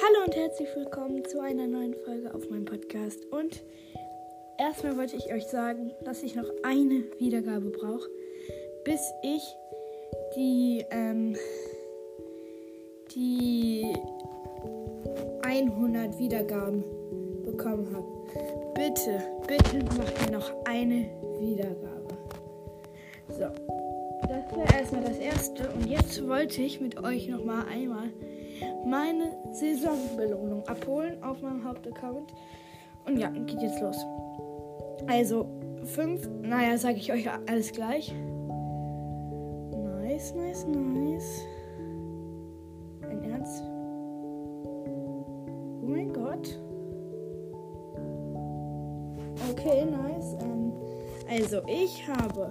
Hallo und herzlich willkommen zu einer neuen Folge auf meinem Podcast. Und erstmal wollte ich euch sagen, dass ich noch eine Wiedergabe brauche, bis ich die, ähm, die 100 Wiedergaben bekommen habe. Bitte, bitte macht mir noch eine Wiedergabe. So, das war erstmal das erste. Und jetzt wollte ich mit euch noch mal einmal meine Saisonbelohnung abholen auf meinem Hauptaccount. Und ja, geht jetzt los. Also, fünf, naja, sage ich euch alles gleich. Nice, nice, nice. Ein Ernst? Oh mein Gott. Okay, nice. Ähm, also, ich habe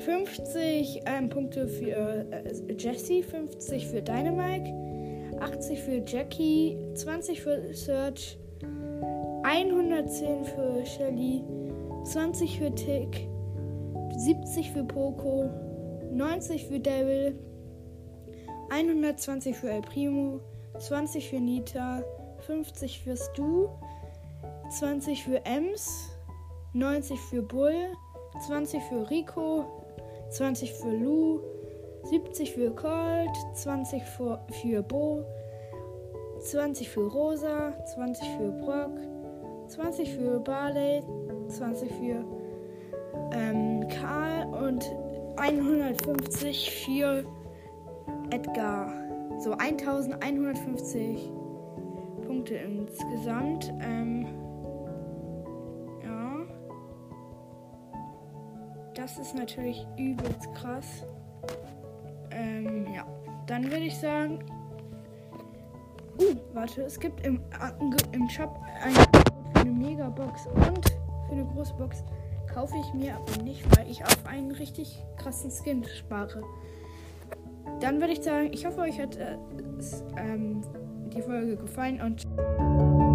50 ähm, Punkte für äh, Jesse, 50 für Dynamite, 80 für Jackie, 20 für Search, 110 für Shelly, 20 für Tick, 70 für Poco, 90 für Devil, 120 für El Primo, 20 für Nita, 50 für Stu, 20 für Ems, 90 für Bull, 20 für Rico, 20 für Lou, 70 für Colt, 20 für, für Bo, 20 für Rosa, 20 für Brock, 20 für Barley, 20 für ähm, Karl und 150 für Edgar. So 1150 Punkte insgesamt. Ähm, Das ist natürlich übelst krass. Ähm, ja. Dann würde ich sagen. Uh, warte, es gibt im, im Shop ein für eine Megabox und für eine große Box. Kaufe ich mir aber nicht, weil ich auf einen richtig krassen Skin spare. Dann würde ich sagen, ich hoffe, euch hat äh, ähm, die Folge gefallen und.